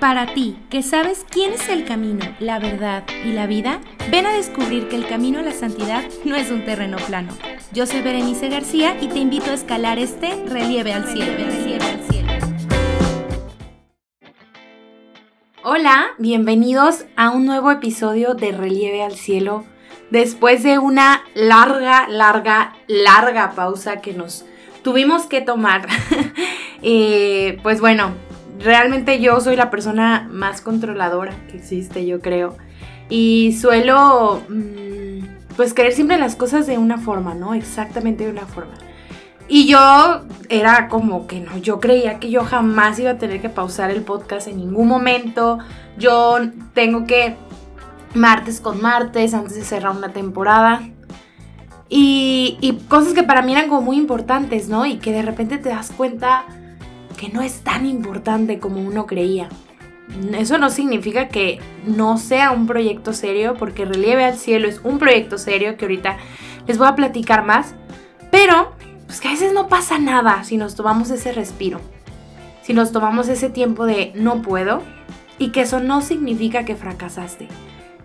Para ti, que sabes quién es el camino, la verdad y la vida, ven a descubrir que el camino a la santidad no es un terreno plano. Yo soy Berenice García y te invito a escalar este relieve al cielo. Hola, bienvenidos a un nuevo episodio de Relieve al Cielo. Después de una larga, larga, larga pausa que nos tuvimos que tomar. Eh, pues bueno, realmente yo soy la persona más controladora que existe, yo creo. Y suelo, mm, pues, querer siempre las cosas de una forma, ¿no? Exactamente de una forma. Y yo era como que no, yo creía que yo jamás iba a tener que pausar el podcast en ningún momento. Yo tengo que martes con martes antes de cerrar una temporada. Y, y cosas que para mí eran como muy importantes, ¿no? Y que de repente te das cuenta que no es tan importante como uno creía. Eso no significa que no sea un proyecto serio, porque Relieve al Cielo es un proyecto serio que ahorita les voy a platicar más, pero pues que a veces no pasa nada si nos tomamos ese respiro, si nos tomamos ese tiempo de no puedo y que eso no significa que fracasaste.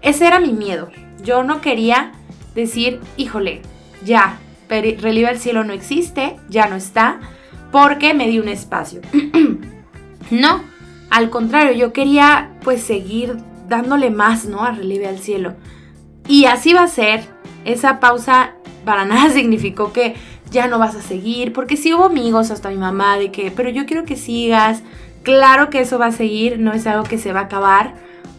Ese era mi miedo. Yo no quería decir, híjole, ya, Relieve al Cielo no existe, ya no está porque me di un espacio. no, al contrario, yo quería pues seguir dándole más, ¿no? A relieve al cielo. Y así va a ser. Esa pausa para nada significó que ya no vas a seguir, porque sí hubo amigos, hasta mi mamá, de que, pero yo quiero que sigas. Claro que eso va a seguir, no es algo que se va a acabar,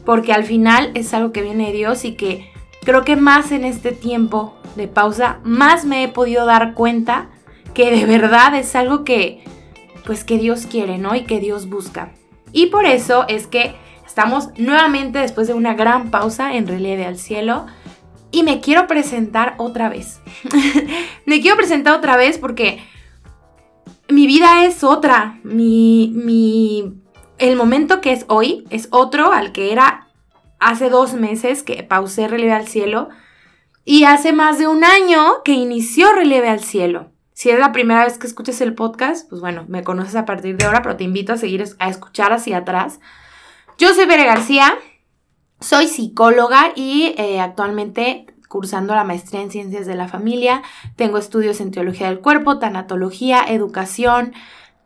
porque al final es algo que viene de Dios y que creo que más en este tiempo de pausa, más me he podido dar cuenta que de verdad es algo que, pues que Dios quiere, ¿no? Y que Dios busca. Y por eso es que estamos nuevamente después de una gran pausa en Relieve al Cielo. Y me quiero presentar otra vez. me quiero presentar otra vez porque mi vida es otra. Mi, mi, el momento que es hoy es otro al que era hace dos meses que pausé Relieve al Cielo. Y hace más de un año que inició Relieve al Cielo. Si es la primera vez que escuches el podcast, pues bueno, me conoces a partir de ahora, pero te invito a seguir a escuchar hacia atrás. Yo soy Bere García, soy psicóloga y eh, actualmente cursando la maestría en ciencias de la familia. Tengo estudios en teología del cuerpo, tanatología, educación,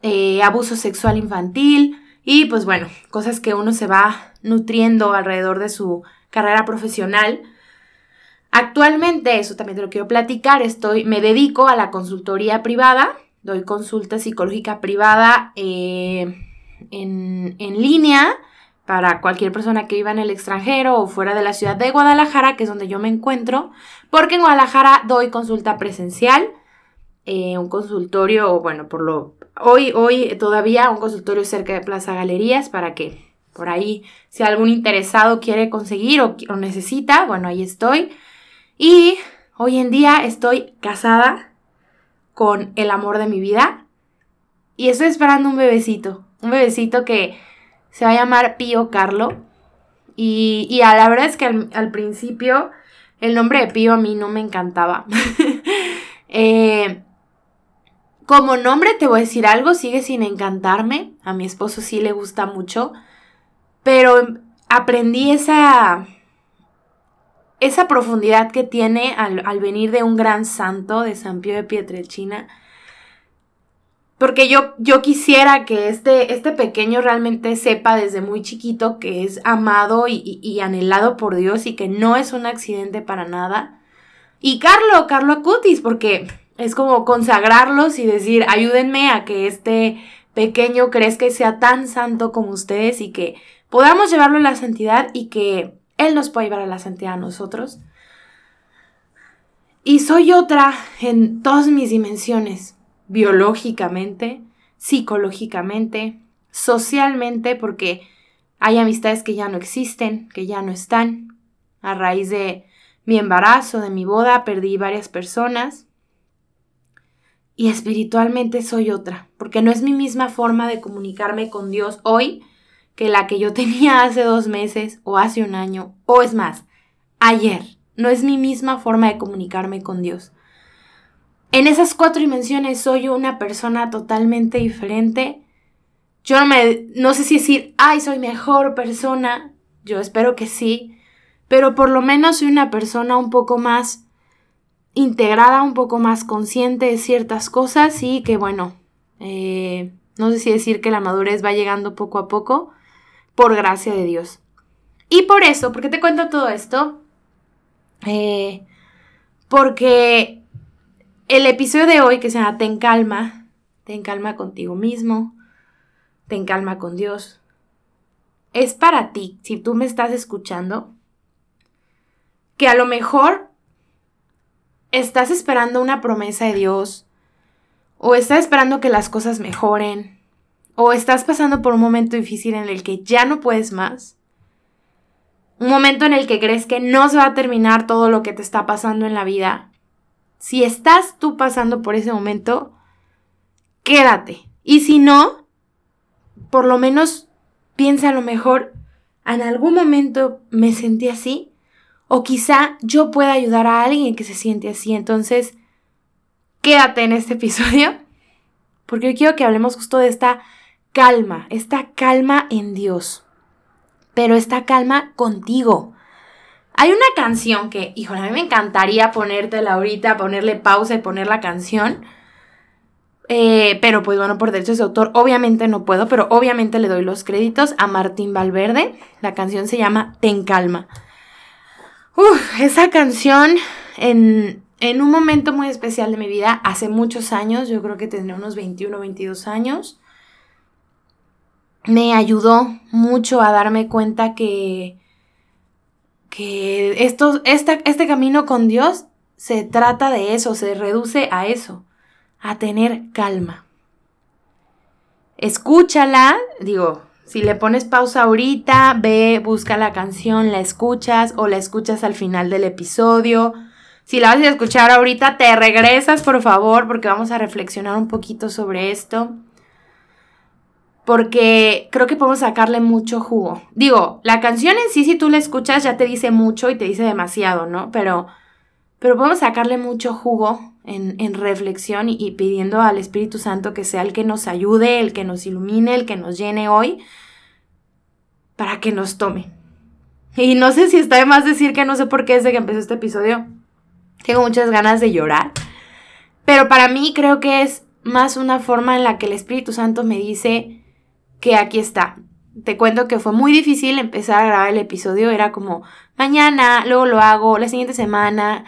eh, abuso sexual infantil y pues bueno, cosas que uno se va nutriendo alrededor de su carrera profesional. Actualmente, eso también te lo quiero platicar, estoy, me dedico a la consultoría privada, doy consulta psicológica privada eh, en, en línea para cualquier persona que viva en el extranjero o fuera de la ciudad de Guadalajara, que es donde yo me encuentro, porque en Guadalajara doy consulta presencial, eh, un consultorio, bueno, por lo hoy, hoy todavía un consultorio cerca de Plaza Galerías para que por ahí, si algún interesado quiere conseguir o, o necesita, bueno, ahí estoy. Y hoy en día estoy casada con el amor de mi vida y estoy esperando un bebecito, un bebecito que se va a llamar Pío Carlo. Y, a la verdad es que al, principio el nombre de Pío a mí no me encantaba. Eh, como nombre te voy a decir algo, sigue sin encantarme. A mi esposo sí le gusta mucho. Pero aprendí esa esa profundidad que tiene al, venir de un gran santo de San Pío de Pietrelcina. Porque yo, yo quisiera que este, este pequeño realmente sepa desde muy chiquito que es amado y, y, anhelado por Dios y que no es un accidente para nada. Y Carlo, Carlo Acutis, porque es como consagrarlos y decir, ayúdenme a que este pequeño crezca y sea tan santo como ustedes y que podamos llevarlo a la santidad y que él nos puede llevar a la santidad a nosotros. Y soy otra en todas mis dimensiones, biológicamente, psicológicamente, socialmente, porque hay amistades que ya no existen, que ya no están. A raíz de mi embarazo, de mi boda, perdí varias personas. Y espiritualmente soy otra, porque no es mi misma forma de comunicarme con Dios hoy que la que yo tenía hace dos meses o hace un año, o es más, ayer. No es mi misma forma de comunicarme con Dios. En esas cuatro dimensiones soy una persona totalmente diferente. Yo no me, no sé si decir, ay, soy mejor persona, yo espero que sí, pero por lo menos soy una persona un poco más integrada, un poco más consciente de ciertas cosas y que bueno, eh, no sé si decir que la madurez va llegando poco a poco, por gracia de Dios. Y por eso, ¿por qué te cuento todo esto? Eh, porque el episodio de hoy que se llama Ten calma, ten calma contigo mismo, ten calma con Dios, es para ti, si tú me estás escuchando, que a lo mejor estás esperando una promesa de Dios, o estás esperando que las cosas mejoren, o estás pasando por un momento difícil en el que ya no puedes más, un momento en el que crees que no se va a terminar todo lo que te está pasando en la vida, si estás tú pasando por ese momento, quédate. Y si no, por lo menos piensa a lo mejor, en algún momento me sentí así, o quizá yo pueda ayudar a alguien que se siente así. Entonces, quédate en este episodio, porque yo quiero que hablemos justo de esta calma, esta calma en Dios, pero esta calma contigo. Hay una canción que, híjole, a mí me encantaría ponértela ahorita, ponerle pausa y poner la canción. Eh, pero pues bueno, por derechos de autor, obviamente no puedo, pero obviamente le doy los créditos a Martín Valverde. La canción se llama Ten Calma. Uf, esa canción en, en un momento muy especial de mi vida, hace muchos años, yo creo que tendría unos 21 o 22 años, me ayudó mucho a darme cuenta que, que esto, este camino con Dios se trata de eso, se reduce a eso, a tener calma. Escúchala, digo, si le pones pausa ahorita, ve, busca la canción, la escuchas o la escuchas al final del episodio. Si la vas a escuchar ahorita, te regresas, por favor, porque vamos a reflexionar un poquito sobre esto porque creo que podemos sacarle mucho jugo. Digo, la canción en sí, si tú la escuchas, ya te dice mucho y te dice demasiado, ¿no? Pero, pero podemos sacarle mucho jugo en, reflexión y, pidiendo al Espíritu Santo que sea el que nos ayude, el que nos ilumine, el que nos llene hoy, para que nos tome. Y no sé si está de más decir que no sé por qué desde que empezó este episodio tengo muchas ganas de llorar. Pero para mí creo que es más una forma en la que el Espíritu Santo me dice, que aquí está. Te cuento que fue muy difícil empezar a grabar el episodio, era como mañana, luego lo hago, la siguiente semana,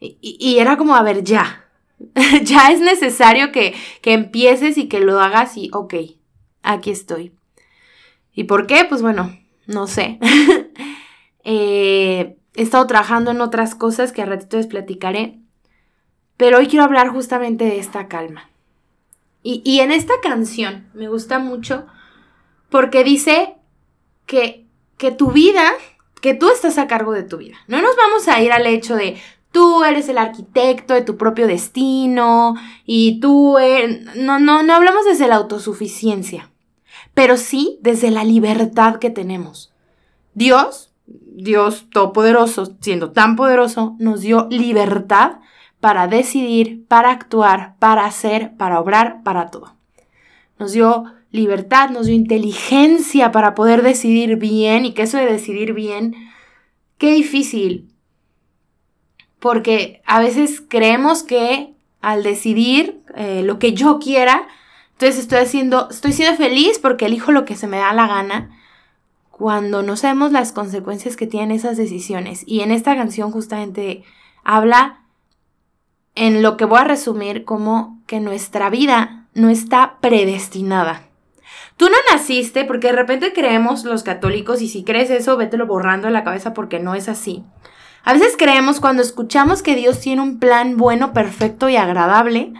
y, era como, a ver, ya, ya es necesario que, que empieces y que lo hagas y, ok, aquí estoy. ¿Y por qué? Pues bueno, no sé. Eh, he estado trabajando en otras cosas que a ratito les platicaré, pero hoy quiero hablar justamente de esta calma. Y, y en esta canción me gusta mucho porque dice que, que tu vida, que tú estás a cargo de tu vida. No nos vamos a ir al hecho de tú eres el arquitecto de tu propio destino y tú no no no hablamos desde la autosuficiencia, pero sí desde la libertad que tenemos. Dios, Dios todopoderoso, siendo tan poderoso, nos dio libertad para decidir, para actuar, para hacer, para obrar, para todo. Nos dio libertad, nos dio inteligencia para poder decidir bien y que eso de decidir bien, qué difícil. Porque a veces creemos que al decidir eh, lo que yo quiera, entonces estoy haciendo, estoy siendo feliz porque elijo lo que se me da la gana, cuando no sabemos las consecuencias que tienen esas decisiones. Y en esta canción justamente habla en lo que voy a resumir como que nuestra vida no está predestinada. Tú no naciste porque de repente creemos los católicos y si crees eso, vételo borrando de la cabeza porque no es así. A veces creemos cuando escuchamos que Dios tiene un plan bueno, perfecto y agradable,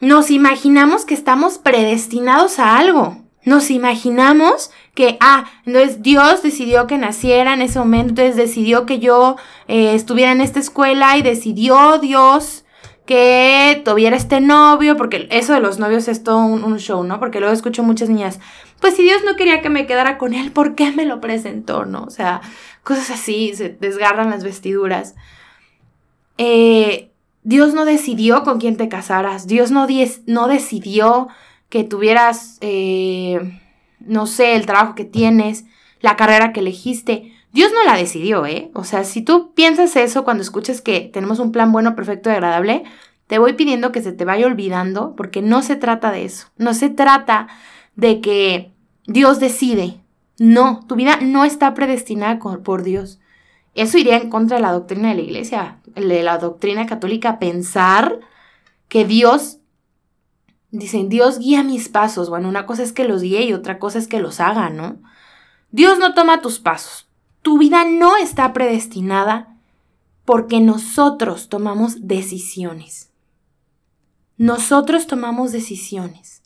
nos imaginamos que estamos predestinados a algo. Nos imaginamos que, ah, entonces Dios decidió que naciera en ese momento, entonces decidió que yo eh, estuviera en esta escuela y decidió Dios que tuviera este novio, porque eso de los novios es todo un, show, ¿no? Porque luego escucho muchas niñas, pues si Dios no quería que me quedara con él, ¿por qué me lo presentó, no? O sea, cosas así, se desgarran las vestiduras. Eh, Dios no decidió con quién te casaras, Dios no, no decidió que tuvieras, eh, no sé, el trabajo que tienes, la carrera que elegiste. Dios no la decidió, ¿eh? O sea, si tú piensas eso cuando escuches que tenemos un plan bueno, perfecto y agradable, te voy pidiendo que se te vaya olvidando porque no se trata de eso. No se trata de que Dios decide. No, tu vida no está predestinada por Dios. Eso iría en contra de la doctrina de la iglesia, de la doctrina católica, pensar que Dios, dicen, Dios guía mis pasos. Bueno, una cosa es que los guíe y otra cosa es que los haga, ¿no? Dios no toma tus pasos. Tu vida no está predestinada porque nosotros tomamos decisiones. Nosotros tomamos decisiones.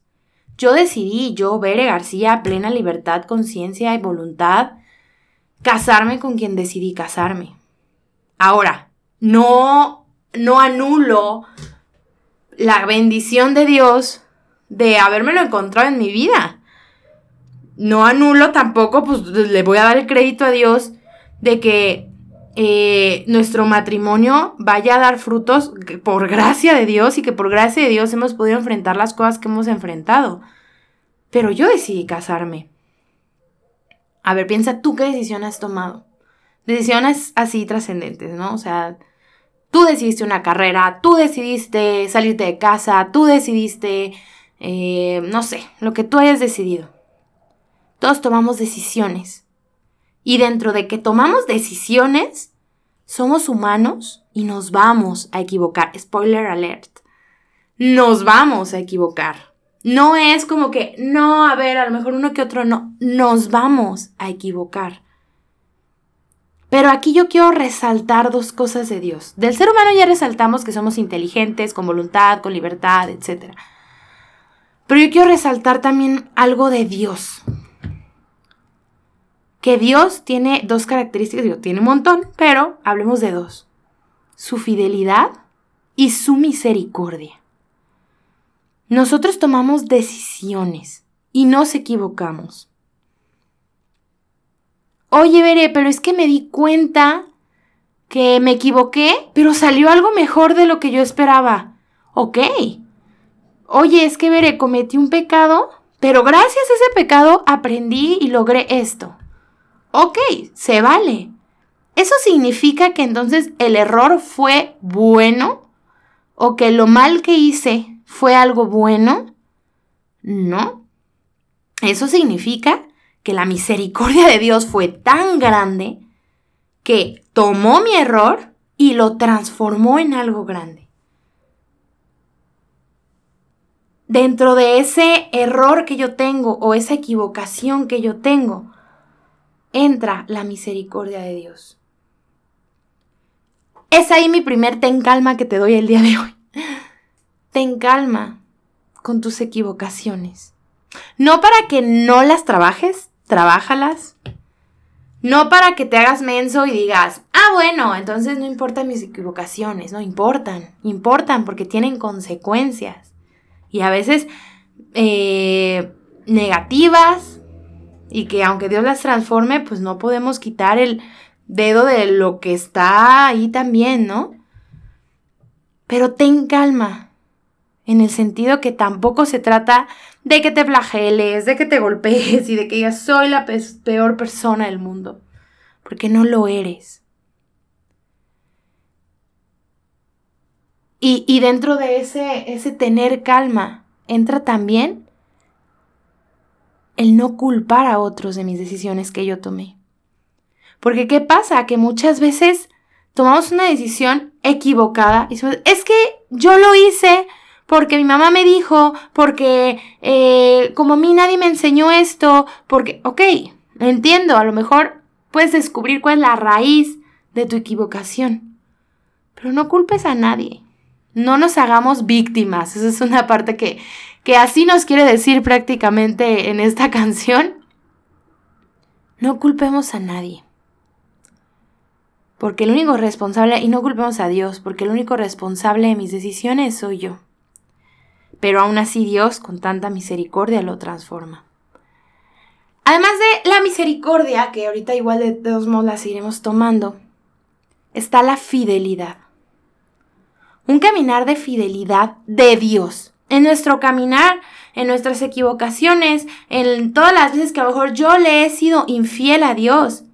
Yo decidí, yo, Bere García, plena libertad, conciencia y voluntad, casarme con quien decidí casarme. Ahora, no, no anulo la bendición de Dios de habérmelo encontrado en mi vida. No anulo tampoco, pues le voy a dar el crédito a Dios de que eh, nuestro matrimonio vaya a dar frutos por gracia de Dios y que por gracia de Dios hemos podido enfrentar las cosas que hemos enfrentado. Pero yo decidí casarme. A ver, piensa tú qué decisión has tomado. Decisiones así trascendentes, ¿no? O sea, tú decidiste una carrera, tú decidiste salirte de casa, tú decidiste, eh, no sé, lo que tú hayas decidido. Todos tomamos decisiones. Y dentro de que tomamos decisiones, somos humanos y nos vamos a equivocar. Spoiler alert. Nos vamos a equivocar. No es como que, no, a ver, a lo mejor uno que otro no. Nos vamos a equivocar. Pero aquí yo quiero resaltar dos cosas de Dios. Del ser humano ya resaltamos que somos inteligentes, con voluntad, con libertad, etc. Pero yo quiero resaltar también algo de Dios que Dios tiene dos características, digo, tiene un montón, pero hablemos de dos. Su fidelidad y su misericordia. Nosotros tomamos decisiones y nos equivocamos. Oye, Veré, pero es que me di cuenta que me equivoqué, pero salió algo mejor de lo que yo esperaba. Ok. Oye, es que Veré, cometí un pecado, pero gracias a ese pecado aprendí y logré esto. Ok, se vale. ¿Eso significa que entonces el error fue bueno? ¿O que lo mal que hice fue algo bueno? No. Eso significa que la misericordia de Dios fue tan grande que tomó mi error y lo transformó en algo grande. Dentro de ese error que yo tengo o esa equivocación que yo tengo, entra la misericordia de Dios. Es ahí mi primer ten calma que te doy el día de hoy. Ten calma con tus equivocaciones. No para que no las trabajes, trabájalas. No para que te hagas menso y digas, ah, bueno, entonces no importan mis equivocaciones, no importan, importan porque tienen consecuencias. Y a veces eh, negativas, y que aunque Dios las transforme, pues no podemos quitar el dedo de lo que está ahí también, ¿no? Pero ten calma, en el sentido que tampoco se trata de que te flageles, de que te golpees y de que digas soy la peor persona del mundo, porque no lo eres. Y, y dentro de ese, ese tener calma entra también el no culpar a otros de mis decisiones que yo tomé. Porque ¿qué pasa? Que muchas veces tomamos una decisión equivocada y es que yo lo hice porque mi mamá me dijo, porque eh, como a mí nadie me enseñó esto, porque, ok, entiendo, a lo mejor puedes descubrir cuál es la raíz de tu equivocación, pero no culpes a nadie. No nos hagamos víctimas. Esa es una parte que, que así nos quiere decir prácticamente en esta canción, no culpemos a nadie. Porque el único responsable, y no culpemos a Dios, porque el único responsable de mis decisiones soy yo. Pero aún así Dios, con tanta misericordia, lo transforma. Además de la misericordia, que ahorita igual de todos modos las iremos tomando, está la fidelidad. Un caminar de fidelidad de Dios En nuestro caminar, en nuestras equivocaciones, en todas las veces que a lo mejor yo le he sido infiel a Dios,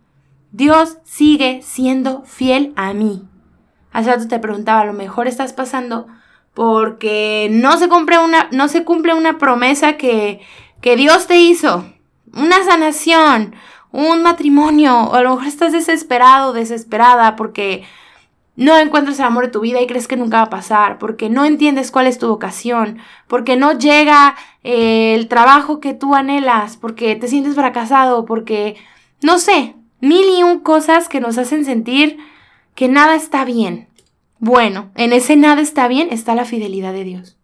Dios sigue siendo fiel a mí. Hace rato te preguntaba, a lo mejor estás pasando porque no se cumple una, no se cumple una promesa que, que Dios te hizo, una sanación, un matrimonio, o a lo mejor estás desesperado, desesperada porque no encuentras el amor de tu vida y crees que nunca va a pasar, porque no entiendes cuál es tu vocación, porque no llega eh, el trabajo que tú anhelas, porque te sientes fracasado, porque, no sé, mil y un cosas que nos hacen sentir que nada está bien. Bueno, en ese nada está bien está la fidelidad de Dios.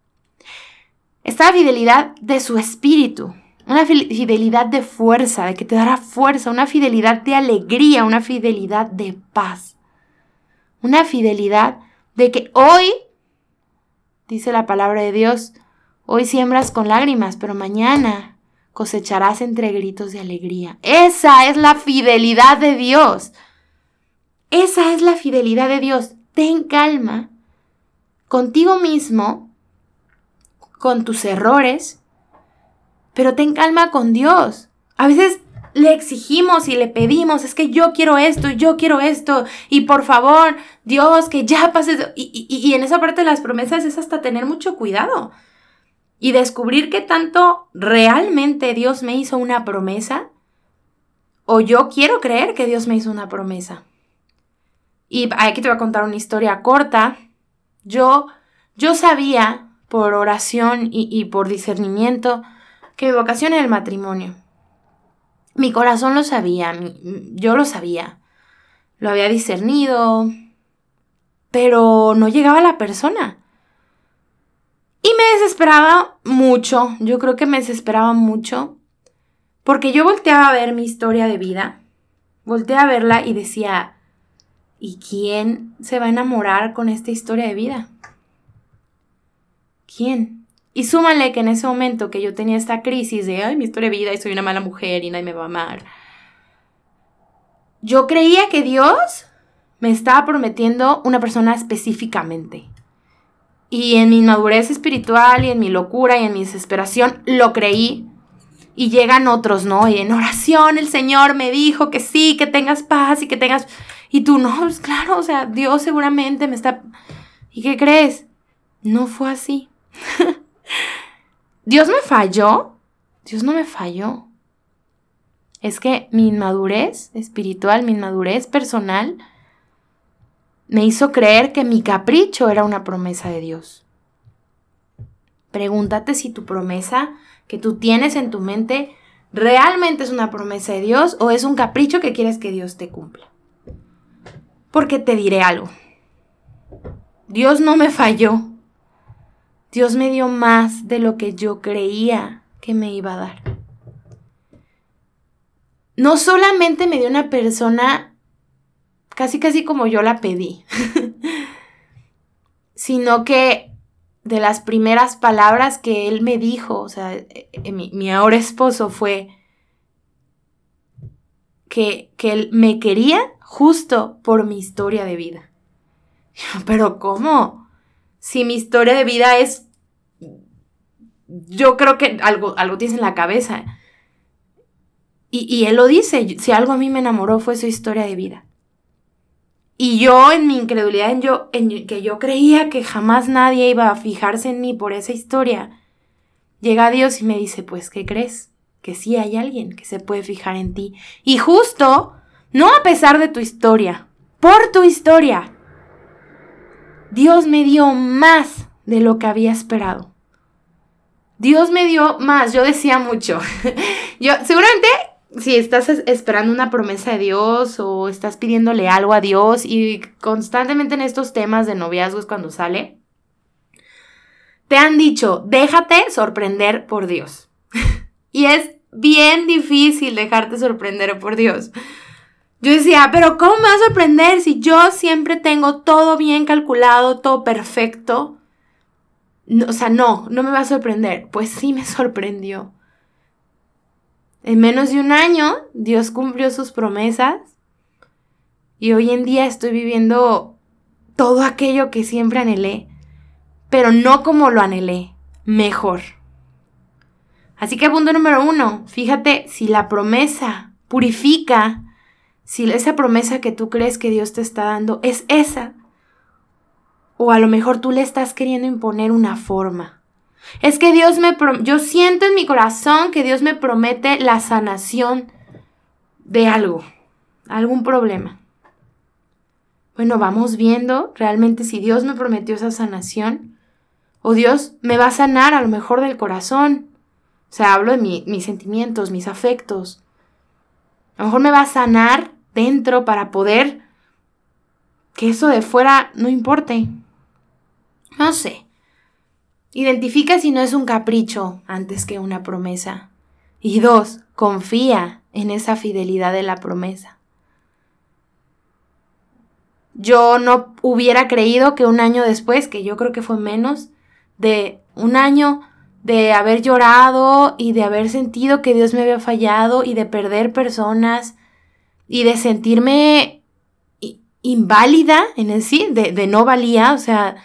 Está la fidelidad de su espíritu, una fidelidad de fuerza, de que te dará fuerza, una fidelidad de alegría, una fidelidad de paz. Una fidelidad de que hoy, dice la palabra de Dios, hoy siembras con lágrimas, pero mañana cosecharás entre gritos de alegría. Esa es la fidelidad de Dios. Esa es la fidelidad de Dios. Ten calma contigo mismo, con tus errores, pero ten calma con Dios. A veces le exigimos y le pedimos, es que yo quiero esto, yo quiero esto, y por favor, Dios, que ya pase. Y, y, en esa parte de las promesas es hasta tener mucho cuidado y descubrir que tanto realmente Dios me hizo una promesa o yo quiero creer que Dios me hizo una promesa. Y aquí te voy a contar una historia corta. Yo, yo sabía por oración y, y por discernimiento que mi vocación era el matrimonio. Mi corazón lo sabía, yo lo sabía, lo había discernido, pero no llegaba la persona. Y me desesperaba mucho, yo creo que me desesperaba mucho, porque yo volteaba a ver mi historia de vida, volteaba a verla y decía, ¿y quién se va a enamorar con esta historia de vida? ¿Quién? Y súmale que en ese momento que yo tenía esta crisis de, ay, mi historia de vida y soy una mala mujer y nadie me va a amar, yo creía que Dios me estaba prometiendo una persona específicamente. Y en mi madurez espiritual y en mi locura y en mi desesperación lo creí. Y llegan otros, ¿no? Y en oración el Señor me dijo que sí, que tengas paz y que tengas... Y tú, no, pues claro, o sea, Dios seguramente me está... ¿Y qué crees? No fue así. ¿Dios me falló? Dios no me falló. Es que mi inmadurez espiritual, mi inmadurez personal, me hizo creer que mi capricho era una promesa de Dios. Pregúntate si tu promesa que tú tienes en tu mente realmente es una promesa de Dios o es un capricho que quieres que Dios te cumpla. Porque te diré algo. Dios no me falló. Dios me dio más de lo que yo creía que me iba a dar. No solamente me dio una persona casi casi como yo la pedí, sino que de las primeras palabras que él me dijo, o sea, eh, mi, mi ahora esposo fue que, que él me quería justo por mi historia de vida. Pero ¿cómo? Si mi historia de vida es, yo creo que algo, algo tienes en la cabeza. Y, él lo dice, si algo a mí me enamoró fue su historia de vida. Y yo en mi incredulidad, en, yo, en que yo creía que jamás nadie iba a fijarse en mí por esa historia, llega Dios y me dice, pues, ¿qué crees? Que sí hay alguien que se puede fijar en ti. Y justo, no a pesar de tu historia, por tu historia, Dios me dio más de lo que había esperado. Dios me dio más, yo decía mucho. yo seguramente si estás esperando una promesa de Dios o estás pidiéndole algo a Dios y constantemente en estos temas de noviazgos cuando sale, te han dicho, déjate sorprender por Dios. y es bien difícil dejarte sorprender por Dios. Yo decía, pero ¿cómo me va a sorprender si yo siempre tengo todo bien calculado, todo perfecto? o sea, no, no me va a sorprender. Pues sí me sorprendió. En menos de un año, Dios cumplió sus promesas y hoy en día estoy viviendo todo aquello que siempre anhelé, pero no como lo anhelé, mejor. Así que punto número uno, fíjate si la promesa purifica, si esa promesa que tú crees que Dios te está dando es esa, o a lo mejor tú le estás queriendo imponer una forma. Es que Dios me, yo siento en mi corazón que Dios me promete la sanación de algo, algún problema. Bueno, vamos viendo realmente si Dios me prometió esa sanación o Dios me va a sanar a lo mejor del corazón. O sea, hablo de mis sentimientos, mis afectos. A lo mejor me va a sanar dentro para poder que eso de fuera no importe. No sé. Identifica si no es un capricho antes que una promesa. Y dos, confía en esa fidelidad de la promesa. Yo no hubiera creído que un año después, que yo creo que fue menos de un año de haber llorado y de haber sentido que Dios me había fallado y de perder personas y de sentirme inválida en el sí, de, de no valía, o sea,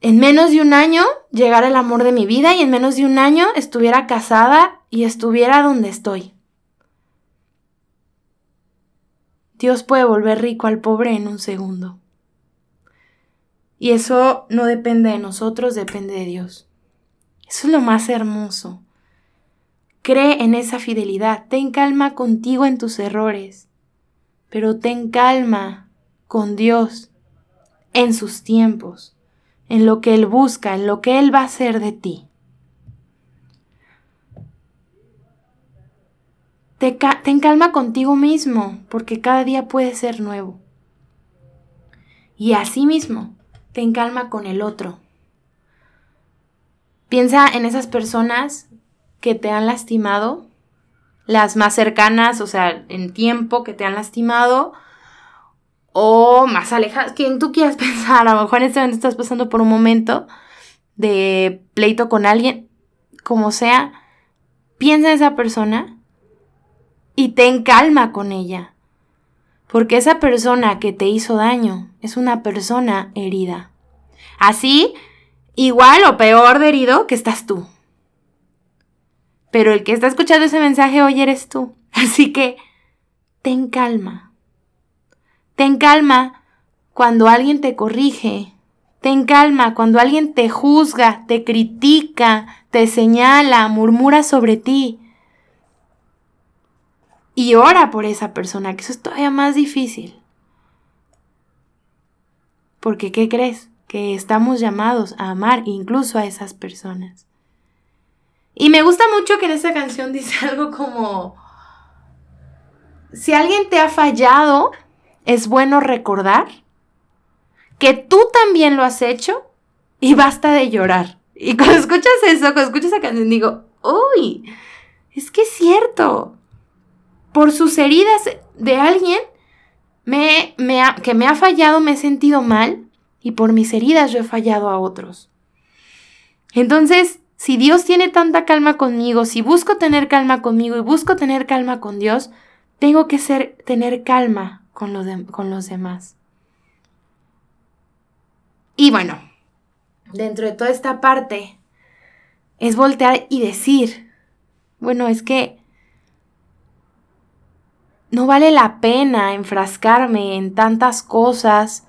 en menos de un año llegara el amor de mi vida y en menos de un año estuviera casada y estuviera donde estoy. Dios puede volver rico al pobre en un segundo. Y eso no depende de nosotros, depende de Dios. Eso es lo más hermoso. Cree en esa fidelidad, ten calma contigo en tus errores, pero ten calma con Dios en sus tiempos, en lo que Él busca, en lo que Él va a hacer de ti. ten calma contigo mismo, porque cada día puede ser nuevo. Y asimismo, ten calma con el otro. Piensa en esas personas que te han lastimado, las más cercanas, o sea, en tiempo que te han lastimado, o más alejadas, quien tú quieras pensar, a lo mejor en este momento estás pasando por un momento de pleito con alguien, como sea, piensa en esa persona y ten calma con ella. Porque esa persona que te hizo daño es una persona herida. Así, igual o peor de herido que estás tú. Pero el que está escuchando ese mensaje hoy eres tú. Así que, ten calma. Ten calma cuando alguien te corrige. Ten calma cuando alguien te juzga, te critica, te señala, murmura sobre ti y ora por esa persona, que eso es todavía más difícil. Porque, ¿qué crees? Que estamos llamados a amar incluso a esas personas. Y me gusta mucho que en esa canción dice algo como, si alguien te ha fallado, es bueno recordar que tú también lo has hecho y basta de llorar. Y cuando escuchas eso, cuando escuchas esa canción, digo, uy, es que es cierto por sus heridas de alguien que me ha fallado, me he sentido mal y por mis heridas yo he fallado a otros. Entonces, si Dios tiene tanta calma conmigo, si busco tener calma conmigo y busco tener calma con Dios, tengo que ser, tener calma con, con los demás. Y bueno, dentro de toda esta parte, es voltear y decir, bueno, es que no vale la pena enfrascarme en tantas cosas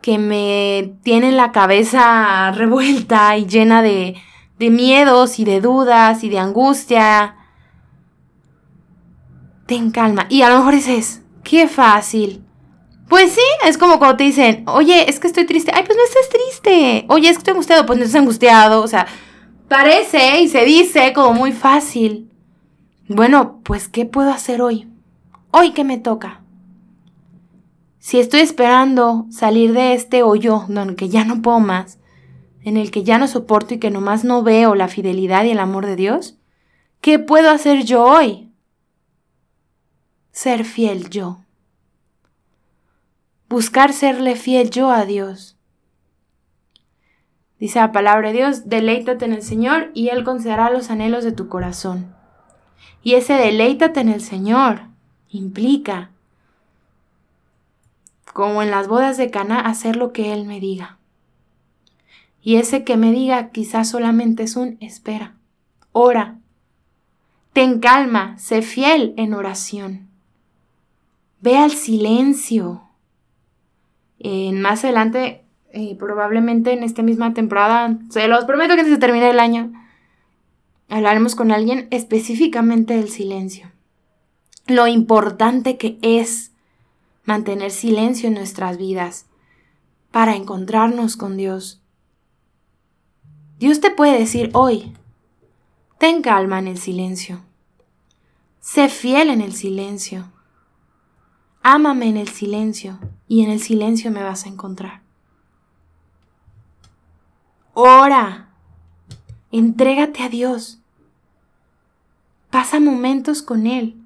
que me tienen la cabeza revuelta y llena de, miedos y de dudas y de angustia. Ten calma. Y a lo mejor dices, qué fácil. Pues sí, es como cuando te dicen, oye, es que estoy triste. Ay, pues no estés triste. Oye, es que estoy angustiado. Pues no estés angustiado. O sea, parece y se dice como muy fácil. Bueno, pues, ¿qué puedo hacer hoy? Hoy que me toca. Si estoy esperando salir de este hoyo donde ya no puedo más, en el que ya no soporto y que nomás no veo la fidelidad y el amor de Dios, ¿qué puedo hacer yo hoy? Ser fiel yo. Buscar serle fiel yo a Dios. Dice la palabra de Dios, deleítate en el Señor y Él concederá los anhelos de tu corazón. Y ese deleítate en el Señor implica, como en las bodas de Cana, hacer lo que Él me diga. Y ese que me diga quizás solamente es un espera, ora, ten calma, sé fiel en oración. Ve al silencio. más adelante, eh, probablemente en esta misma temporada, se los prometo que de termine el año, hablaremos con alguien específicamente del silencio. Lo importante que es mantener silencio en nuestras vidas para encontrarnos con Dios. Dios te puede decir hoy, ten calma en el silencio, sé fiel en el silencio, ámame en el silencio y en el silencio me vas a encontrar. Ora, entrégate a Dios, pasa momentos con Él.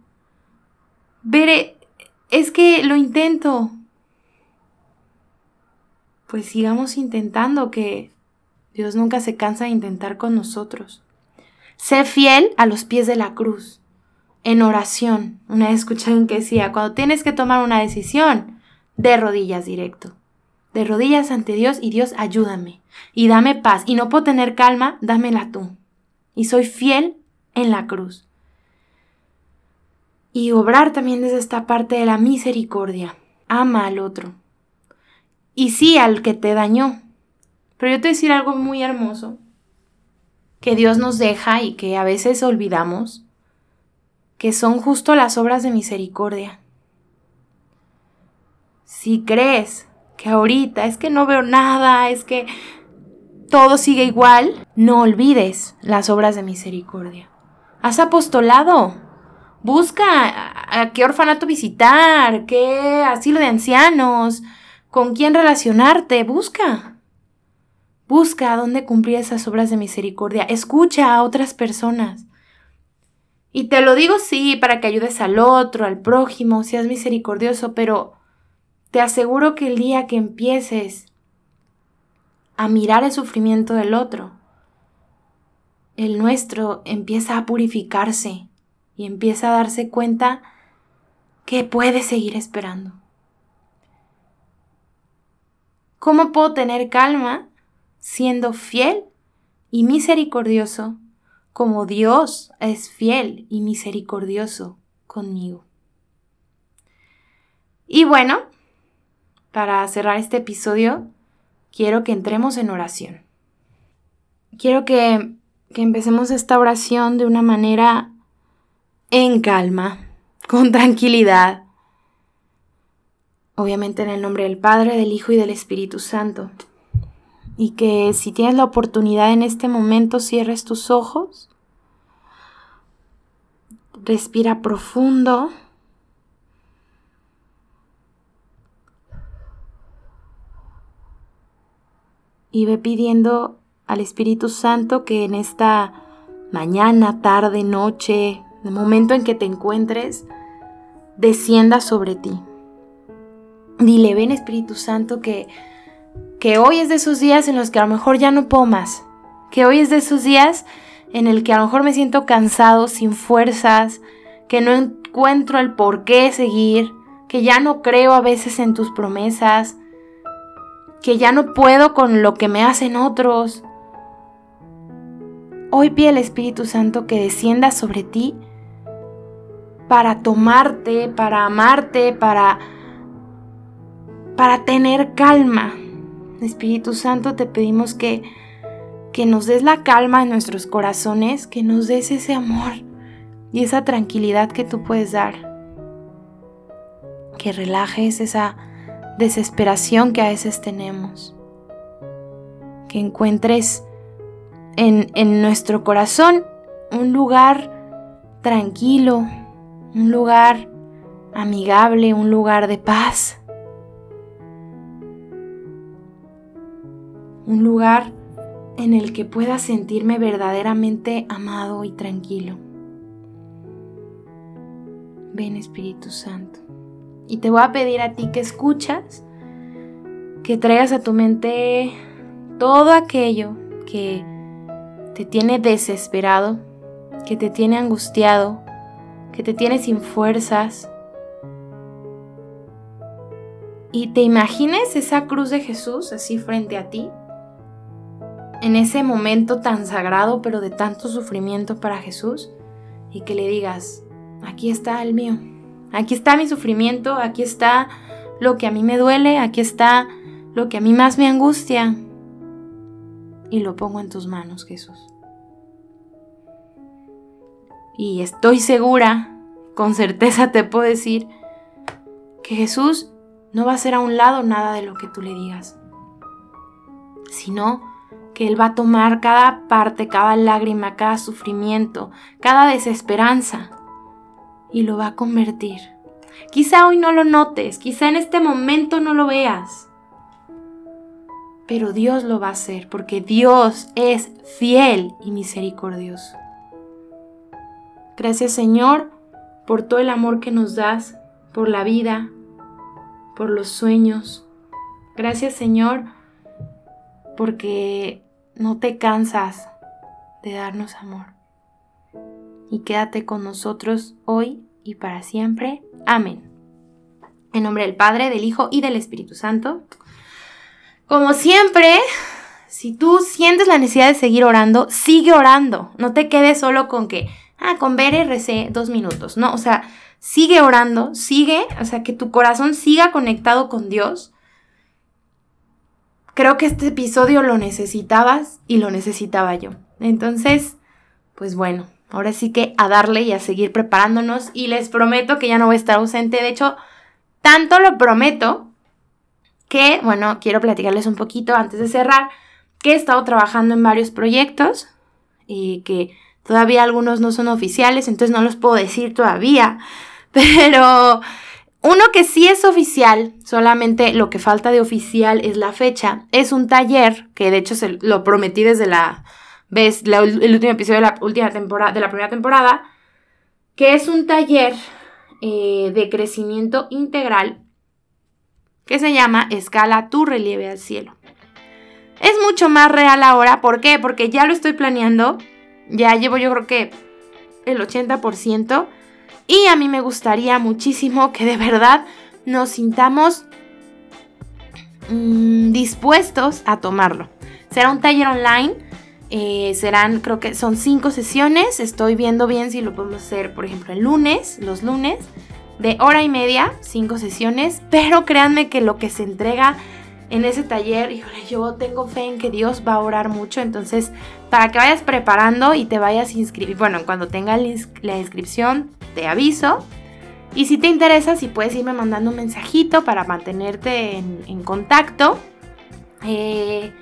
Veré, es que lo intento, pues sigamos intentando que Dios nunca se cansa de intentar con nosotros. Sé fiel a los pies de la cruz, en oración. Una vez escuché que decía, cuando tienes que tomar una decisión, de rodillas directo. De rodillas ante Dios y Dios ayúdame y dame paz. Y no puedo tener calma, dámela tú. Y soy fiel en la cruz. Y obrar también desde esta parte de la misericordia. Ama al otro y sí al que te dañó. Pero yo te voy a decir algo muy hermoso que Dios nos deja y que a veces olvidamos, que son justo las obras de misericordia. Si crees que ahorita es que no veo nada, es que todo sigue igual, no olvides las obras de misericordia. Haz apostolado. Busca a, qué orfanato visitar, qué asilo de ancianos, con quién relacionarte, busca. Busca dónde cumplir esas obras de misericordia. Escucha a otras personas. Y te lo digo sí, para que ayudes al otro, al prójimo, seas misericordioso, pero te aseguro que el día que empieces a mirar el sufrimiento del otro, el nuestro empieza a purificarse y empieza a darse cuenta que puede seguir esperando. ¿Cómo puedo tener calma siendo fiel y misericordioso como Dios es fiel y misericordioso conmigo? Y bueno, para cerrar este episodio, quiero que entremos en oración. Quiero que, que empecemos esta oración de una manera en calma, con tranquilidad, obviamente en el nombre del Padre, del Hijo y del Espíritu Santo. Y que si tienes la oportunidad en este momento cierres tus ojos, respira profundo. Y ve pidiendo al Espíritu Santo que en esta mañana, tarde, noche, el momento en que te encuentres, descienda sobre ti. Dile, ven Espíritu Santo, que, que hoy es de esos días en los que a lo mejor ya no puedo más. Que hoy es de esos días en el que a lo mejor me siento cansado, sin fuerzas, que no encuentro el por qué seguir, que ya no creo a veces en tus promesas, que ya no puedo con lo que me hacen otros. Hoy pide al Espíritu Santo que descienda sobre ti para tomarte, para amarte, para para tener calma. Espíritu Santo, te pedimos que, que nos des la calma en nuestros corazones, que nos des ese amor y esa tranquilidad que tú puedes dar. Que relajes esa desesperación que a veces tenemos. Que encuentres en, en nuestro corazón un lugar tranquilo, un lugar amigable, un lugar de paz un lugar en el que pueda sentirme verdaderamente amado y tranquilo. Ven Espíritu Santo. Y te voy a pedir a ti que escuchas, que traigas a tu mente todo aquello que te tiene desesperado, que te tiene angustiado, que te tiene sin fuerzas. Y te imagines esa cruz de Jesús así frente a ti en ese momento tan sagrado, pero de tanto sufrimiento para Jesús, y que le digas, aquí está el mío, aquí está mi sufrimiento, aquí está lo que a mí me duele, aquí está lo que a mí más me angustia, y lo pongo en tus manos, Jesús. Y estoy segura, con certeza te puedo decir, que Jesús no va a hacer a un lado nada de lo que tú le digas, sino que Él va a tomar cada parte, cada lágrima, cada sufrimiento, cada desesperanza y lo va a convertir. Quizá hoy no lo notes, quizá en este momento no lo veas, pero Dios lo va a hacer porque Dios es fiel y misericordioso. Gracias Señor por todo el amor que nos das, por la vida, por los sueños. Gracias Señor porque no te cansas de darnos amor. Y quédate con nosotros hoy y para siempre. Amén. En nombre del Padre, del Hijo y del Espíritu Santo. Como siempre, si tú sientes la necesidad de seguir orando, sigue orando. No te quedes solo con que, ah, con ver RC dos minutos. No, o sea, sigue orando, sigue, o sea, que tu corazón siga conectado con Dios. Creo que este episodio lo necesitabas y lo necesitaba yo. Entonces, pues bueno, ahora sí que a darle y a seguir preparándonos y les prometo que ya no voy a estar ausente. De hecho, tanto lo prometo que, bueno, quiero platicarles un poquito antes de cerrar, que he estado trabajando en varios proyectos y que todavía algunos no son oficiales, entonces no los puedo decir todavía, pero uno que sí es oficial, solamente lo que falta de oficial es la fecha, es un taller, que de hecho se lo prometí desde la vez, el último episodio de la, última temporada, de la primera temporada, que es un taller eh, de crecimiento integral que se llama Escala tu relieve al cielo. Es mucho más real ahora, ¿por qué? Porque ya lo estoy planeando, ya llevo yo creo que el 80% y a mí me gustaría muchísimo que de verdad nos sintamos mm, dispuestos a tomarlo. Será un taller online, eh, serán creo que son cinco sesiones, estoy viendo bien si lo podemos hacer por ejemplo el lunes, los lunes de hora y media, cinco sesiones, pero créanme que lo que se entrega en ese taller, híjole, yo tengo fe en que Dios va a orar mucho, entonces para que vayas preparando y te vayas a inscribir, bueno, cuando tenga la inscripción te aviso. Y si te interesa, si puedes irme mandando un mensajito para mantenerte en, contacto. Eh,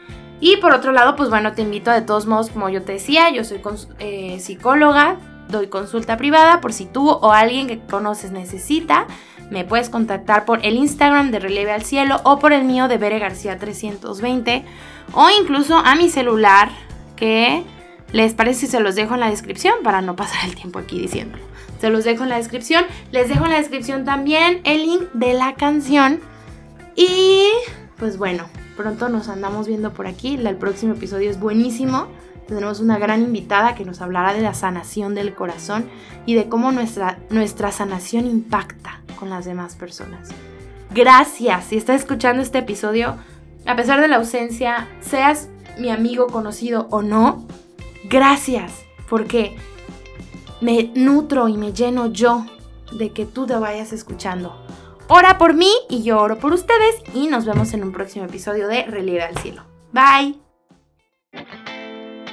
y por otro lado, pues bueno, te invito de todos modos, como yo te decía, yo soy eh, psicóloga, doy consulta privada por si tú o alguien que conoces necesita. Me puedes contactar por el Instagram de Relieve al Cielo o por el mío de Bere García 320 o incluso a mi celular que les parece si se los dejo en la descripción para no pasar el tiempo aquí diciéndolo. Se los dejo en la descripción. Les dejo en la descripción también el link de la canción. Y pues bueno, pronto nos andamos viendo por aquí. El próximo episodio es buenísimo. Tenemos una gran invitada que nos hablará de la sanación del corazón y de cómo nuestra, nuestra sanación impacta con las demás personas. Gracias si estás escuchando este episodio, a pesar de la ausencia, seas mi amigo conocido o no, gracias, porque me nutro y me lleno yo de que tú te vayas escuchando. Ora por mí y yo oro por ustedes y nos vemos en un próximo episodio de Relieve al Cielo. Bye.